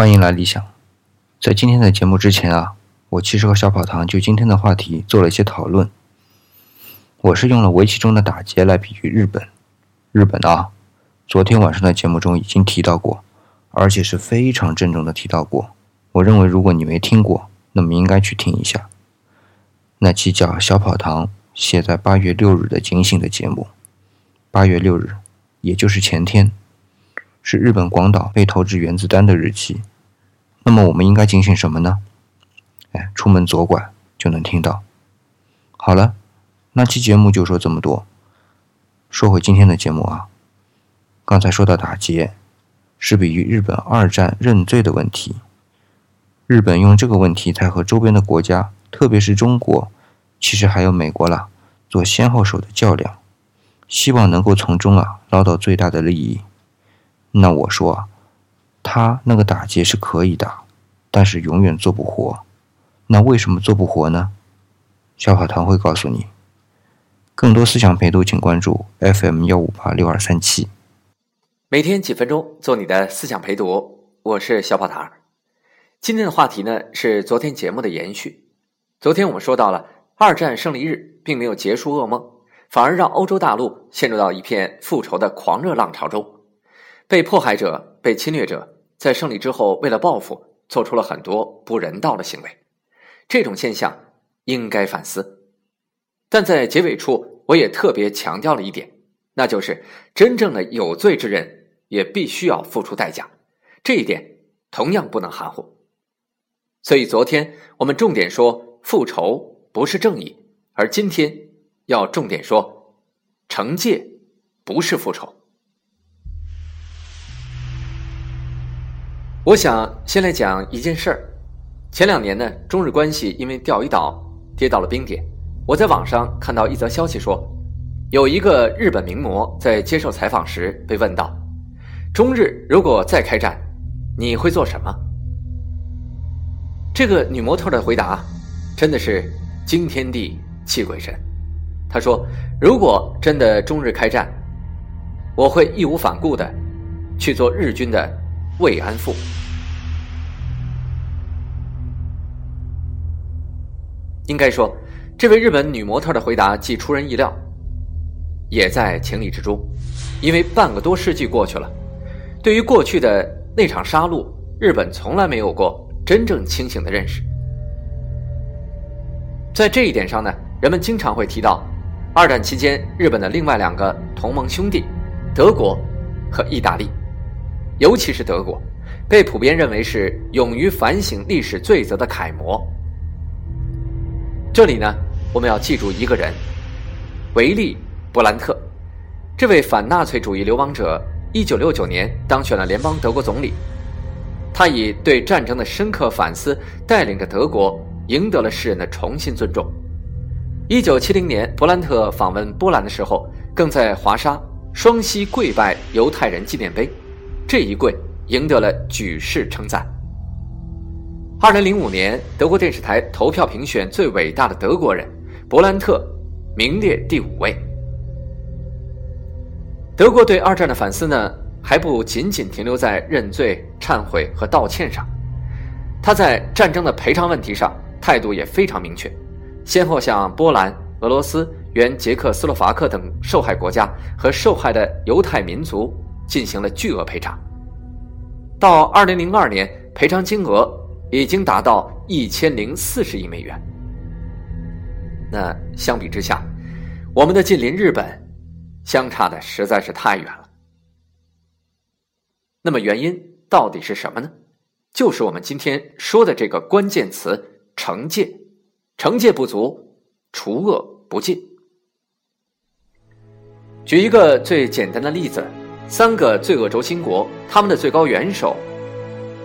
欢迎来理想。在今天的节目之前啊，我其实和小跑堂就今天的话题做了一些讨论。我是用了围棋中的打劫来比喻日本。日本啊，昨天晚上的节目中已经提到过，而且是非常郑重的提到过。我认为如果你没听过，那么应该去听一下。那期叫小跑堂写在八月六日的警醒的节目。八月六日，也就是前天，是日本广岛被投掷原子弹的日期。那么我们应该警醒什么呢？哎，出门左拐就能听到。好了，那期节目就说这么多。说回今天的节目啊，刚才说到打劫，是比喻日本二战认罪的问题。日本用这个问题才和周边的国家，特别是中国，其实还有美国啦，做先后手的较量。希望能够从中啊捞到最大的利益。那我说啊，他那个打劫是可以打，但是永远做不活。那为什么做不活呢？小跑堂会告诉你。更多思想陪读，请关注 FM 幺五八六二三七。每天几分钟，做你的思想陪读。我是小跑堂。今天的话题呢是昨天节目的延续。昨天我们说到了二战胜利日，并没有结束噩梦。反而让欧洲大陆陷入到一片复仇的狂热浪潮中，被迫害者、被侵略者在胜利之后为了报复，做出了很多不人道的行为。这种现象应该反思。但在结尾处，我也特别强调了一点，那就是真正的有罪之人也必须要付出代价，这一点同样不能含糊。所以昨天我们重点说复仇不是正义，而今天。要重点说，惩戒不是复仇。我想先来讲一件事儿。前两年呢，中日关系因为钓鱼岛跌到了冰点。我在网上看到一则消息说，有一个日本名模在接受采访时被问到：“中日如果再开战，你会做什么？”这个女模特的回答真的是惊天地泣鬼神。她说：“如果真的中日开战，我会义无反顾的去做日军的慰安妇。”应该说，这位日本女模特的回答既出人意料，也在情理之中。因为半个多世纪过去了，对于过去的那场杀戮，日本从来没有过真正清醒的认识。在这一点上呢，人们经常会提到。二战期间，日本的另外两个同盟兄弟，德国和意大利，尤其是德国，被普遍认为是勇于反省历史罪责的楷模。这里呢，我们要记住一个人——维利·勃兰特。这位反纳粹主义流亡者，一九六九年当选了联邦德国总理。他以对战争的深刻反思，带领着德国赢得了世人的重新尊重。一九七零年，勃兰特访问波兰的时候，更在华沙双膝跪拜犹太人纪念碑，这一跪赢得了举世称赞。二零零五年，德国电视台投票评选最伟大的德国人，勃兰特名列第五位。德国对二战的反思呢，还不仅仅停留在认罪、忏悔和道歉上，他在战争的赔偿问题上态度也非常明确。先后向波兰、俄罗斯、原捷克斯洛伐克等受害国家和受害的犹太民族进行了巨额赔偿。到二零零二年，赔偿金额已经达到一千零四十亿美元。那相比之下，我们的近邻日本相差的实在是太远了。那么原因到底是什么呢？就是我们今天说的这个关键词——惩戒。惩戒不足，除恶不尽。举一个最简单的例子：三个罪恶轴心国，他们的最高元首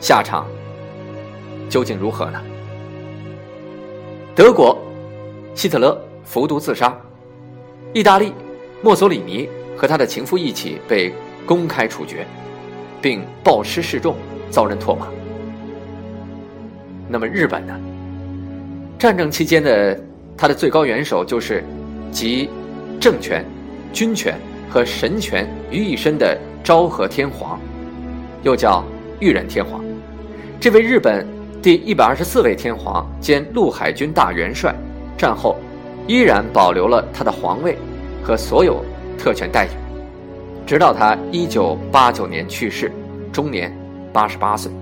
下场究竟如何呢？德国，希特勒服毒自杀；意大利，墨索里尼和他的情妇一起被公开处决，并暴尸示众，遭人唾骂。那么日本呢？战争期间的他的最高元首就是集政权、军权和神权于一身的昭和天皇，又叫裕仁天皇。这位日本第一百二十四位天皇兼陆海军大元帅，战后依然保留了他的皇位和所有特权待遇，直到他一九八九年去世，终年八十八岁，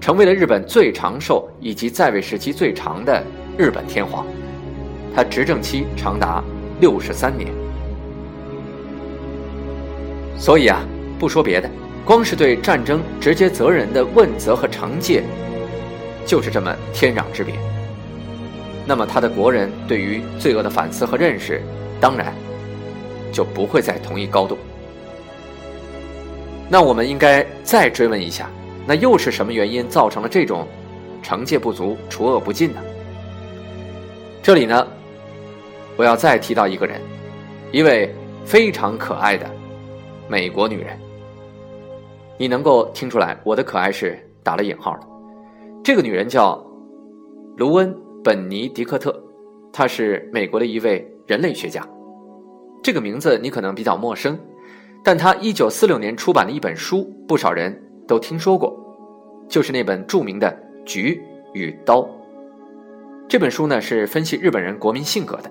成为了日本最长寿以及在位时期最长的日本天皇。他执政期长达六十三年。所以啊，不说别的，光是对战争直接责任的问责和惩戒，就是这么天壤之别。那么他的国人对于罪恶的反思和认识，当然就不会在同一高度。那我们应该再追问一下，那又是什么原因造成了这种惩戒不足、除恶不尽呢？这里呢，我要再提到一个人，一位非常可爱的。美国女人，你能够听出来我的可爱是打了引号的。这个女人叫卢恩·本尼迪克特，她是美国的一位人类学家。这个名字你可能比较陌生，但她一九四六年出版的一本书，不少人都听说过，就是那本著名的《菊与刀》。这本书呢是分析日本人国民性格的。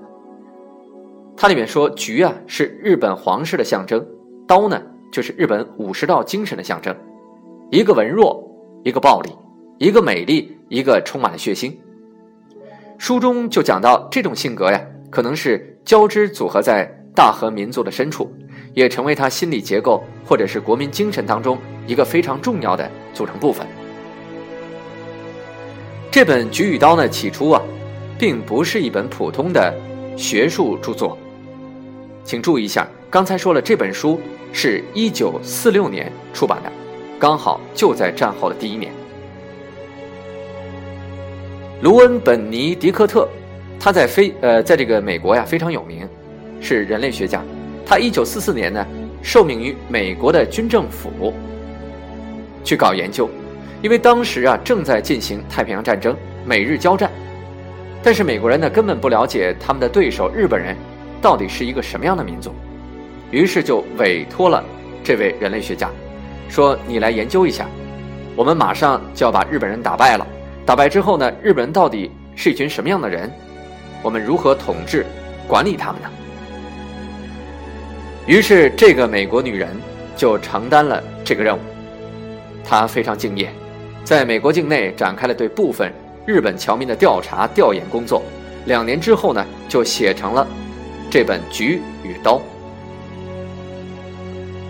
它里面说，菊啊是日本皇室的象征。刀呢，就是日本武士道精神的象征，一个文弱，一个暴力，一个美丽，一个充满了血腥。书中就讲到这种性格呀，可能是交织组合在大和民族的深处，也成为他心理结构或者是国民精神当中一个非常重要的组成部分。这本《菊与刀》呢，起初啊，并不是一本普通的学术著作，请注意一下，刚才说了这本书。是一九四六年出版的，刚好就在战后的第一年。卢恩·本尼迪克特，他在非呃，在这个美国呀非常有名，是人类学家。他一九四四年呢，受命于美国的军政府去搞研究，因为当时啊正在进行太平洋战争，美日交战，但是美国人呢根本不了解他们的对手日本人到底是一个什么样的民族。于是就委托了这位人类学家，说：“你来研究一下，我们马上就要把日本人打败了。打败之后呢，日本人到底是一群什么样的人？我们如何统治、管理他们呢？”于是这个美国女人就承担了这个任务。她非常敬业，在美国境内展开了对部分日本侨民的调查调研工作。两年之后呢，就写成了这本《菊与刀》。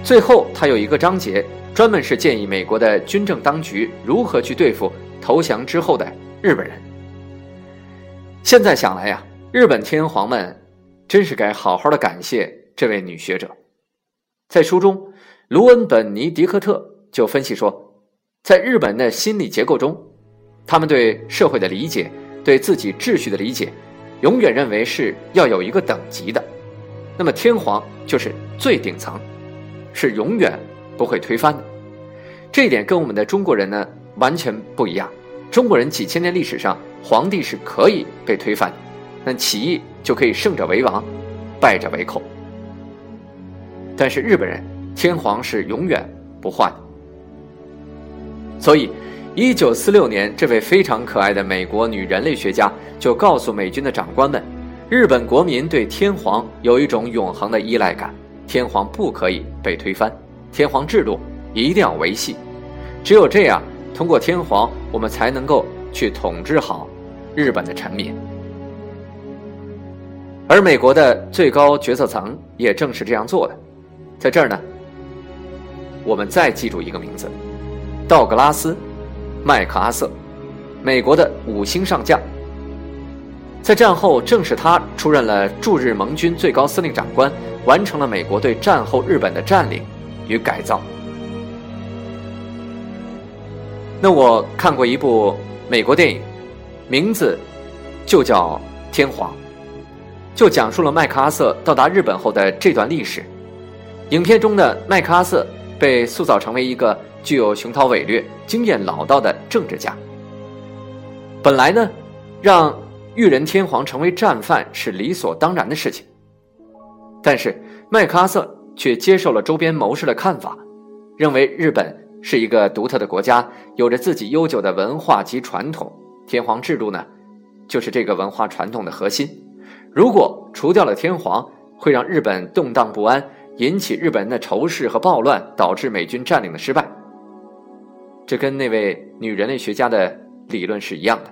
最后，他有一个章节，专门是建议美国的军政当局如何去对付投降之后的日本人。现在想来呀，日本天皇们真是该好好的感谢这位女学者。在书中，卢恩·本尼迪克特就分析说，在日本的心理结构中，他们对社会的理解、对自己秩序的理解，永远认为是要有一个等级的，那么天皇就是最顶层。是永远不会推翻的，这一点跟我们的中国人呢完全不一样。中国人几千年历史上，皇帝是可以被推翻，但起义就可以胜者为王，败者为寇。但是日本人，天皇是永远不换的。所以，一九四六年，这位非常可爱的美国女人类学家就告诉美军的长官们，日本国民对天皇有一种永恒的依赖感。天皇不可以被推翻，天皇制度一定要维系，只有这样，通过天皇，我们才能够去统治好日本的臣民。而美国的最高决策层也正是这样做的。在这儿呢，我们再记住一个名字：道格拉斯·麦克阿瑟，美国的五星上将。在战后，正是他出任了驻日盟军最高司令长官。完成了美国对战后日本的占领与改造。那我看过一部美国电影，名字就叫《天皇》，就讲述了麦克阿瑟到达日本后的这段历史。影片中的麦克阿瑟被塑造成为一个具有雄韬伟略、经验老道的政治家。本来呢，让裕仁天皇成为战犯是理所当然的事情。但是麦克阿瑟却接受了周边谋士的看法，认为日本是一个独特的国家，有着自己悠久的文化及传统。天皇制度呢，就是这个文化传统的核心。如果除掉了天皇，会让日本动荡不安，引起日本人的仇视和暴乱，导致美军占领的失败。这跟那位女人类学家的理论是一样的。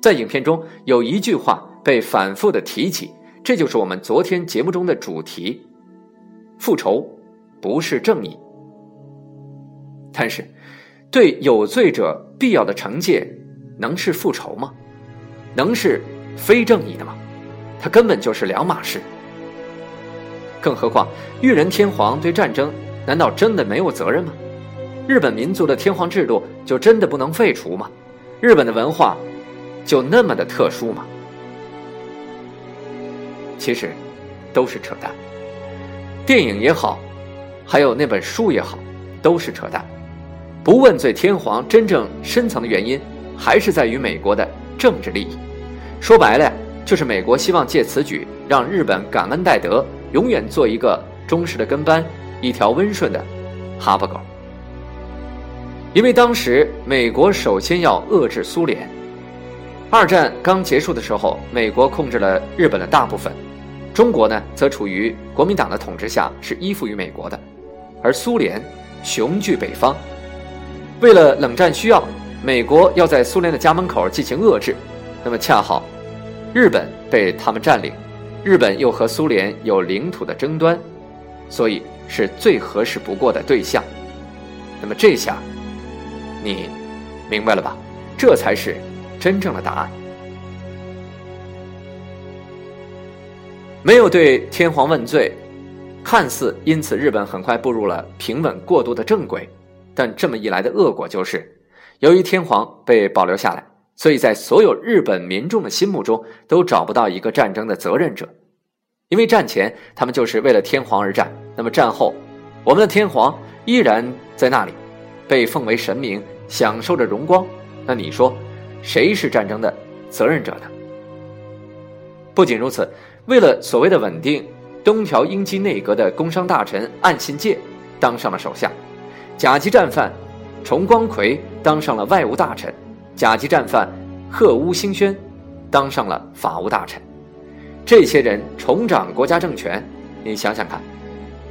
在影片中有一句话被反复的提起，这就是我们昨天节目中的主题：复仇不是正义。但是，对有罪者必要的惩戒，能是复仇吗？能是非正义的吗？它根本就是两码事。更何况，裕仁天皇对战争难道真的没有责任吗？日本民族的天皇制度就真的不能废除吗？日本的文化就那么的特殊吗？其实，都是扯淡。电影也好，还有那本书也好，都是扯淡。不问罪天皇真正深层的原因，还是在于美国的政治利益。说白了，就是美国希望借此举让日本感恩戴德，永远做一个忠实的跟班，一条温顺的哈巴狗。因为当时美国首先要遏制苏联，二战刚结束的时候，美国控制了日本的大部分，中国呢则处于国民党的统治下，是依附于美国的，而苏联雄踞北方。为了冷战需要，美国要在苏联的家门口进行遏制，那么恰好，日本被他们占领，日本又和苏联有领土的争端，所以是最合适不过的对象。那么这下，你明白了吧？这才是真正的答案。没有对天皇问罪，看似因此日本很快步入了平稳过渡的正轨。但这么一来的恶果就是，由于天皇被保留下来，所以在所有日本民众的心目中都找不到一个战争的责任者。因为战前他们就是为了天皇而战，那么战后，我们的天皇依然在那里，被奉为神明，享受着荣光。那你说，谁是战争的责任者呢？不仅如此，为了所谓的稳定，东条英机内阁的工商大臣岸信介当上了首相。甲级战犯重光葵当上了外务大臣，甲级战犯贺屋兴宣当上了法务大臣。这些人重掌国家政权，你想想看，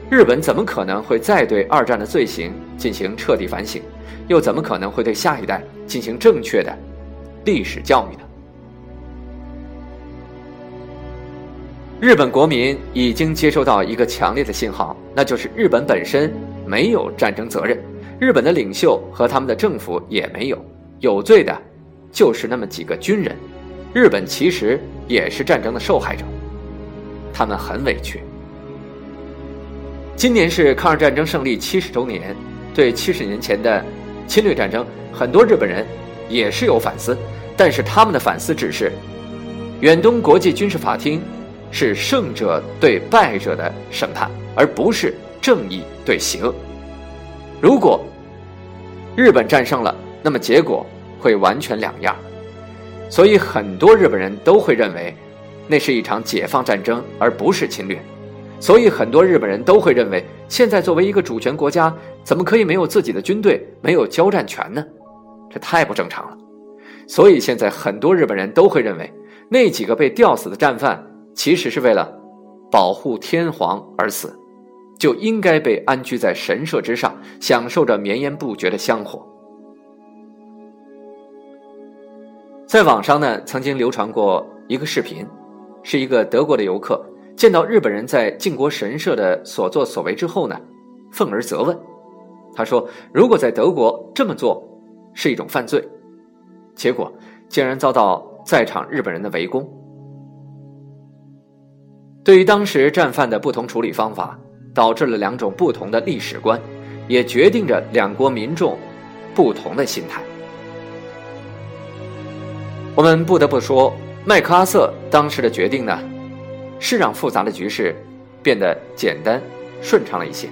日本怎么可能会再对二战的罪行进行彻底反省？又怎么可能会对下一代进行正确的历史教育呢？日本国民已经接收到一个强烈的信号，那就是日本本身。没有战争责任，日本的领袖和他们的政府也没有有罪的，就是那么几个军人。日本其实也是战争的受害者，他们很委屈。今年是抗日战争胜利七十周年，对七十年前的侵略战争，很多日本人也是有反思，但是他们的反思只是：远东国际军事法庭是胜者对败者的审判，而不是。正义对邪恶，如果日本战胜了，那么结果会完全两样。所以很多日本人都会认为，那是一场解放战争，而不是侵略。所以很多日本人都会认为，现在作为一个主权国家，怎么可以没有自己的军队，没有交战权呢？这太不正常了。所以现在很多日本人都会认为，那几个被吊死的战犯，其实是为了保护天皇而死。就应该被安居在神社之上，享受着绵延不绝的香火。在网上呢，曾经流传过一个视频，是一个德国的游客见到日本人在靖国神社的所作所为之后呢，愤而责问。他说：“如果在德国这么做是一种犯罪。”结果竟然遭到在场日本人的围攻。对于当时战犯的不同处理方法。导致了两种不同的历史观，也决定着两国民众不同的心态。我们不得不说，麦克阿瑟当时的决定呢，是让复杂的局势变得简单顺畅了一些，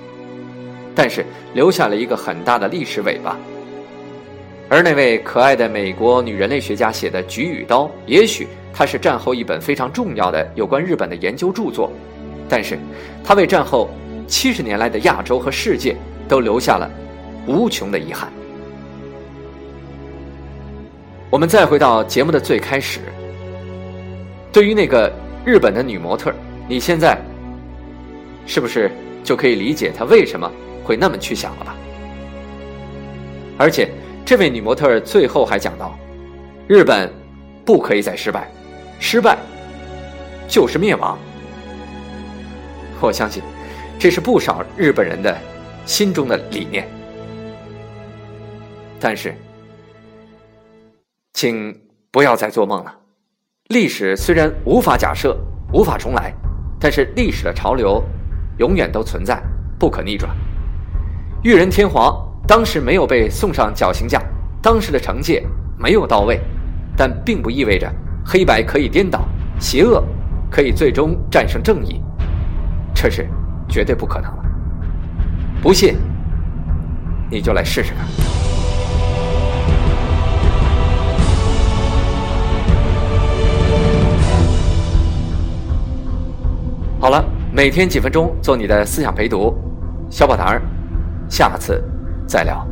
但是留下了一个很大的历史尾巴。而那位可爱的美国女人类学家写的《菊与刀》，也许它是战后一本非常重要的有关日本的研究著作，但是它为战后。七十年来的亚洲和世界都留下了无穷的遗憾。我们再回到节目的最开始，对于那个日本的女模特，你现在是不是就可以理解她为什么会那么去想了吧？而且，这位女模特最后还讲到，日本不可以再失败，失败就是灭亡。我相信，这是不少日本人的心中的理念。但是，请不要再做梦了。历史虽然无法假设、无法重来，但是历史的潮流永远都存在，不可逆转。裕仁天皇当时没有被送上绞刑架，当时的惩戒没有到位，但并不意味着黑白可以颠倒，邪恶可以最终战胜正义。这是绝对不可能了。不信，你就来试试看。好了，每天几分钟，做你的思想陪读，小宝堂儿，下次再聊。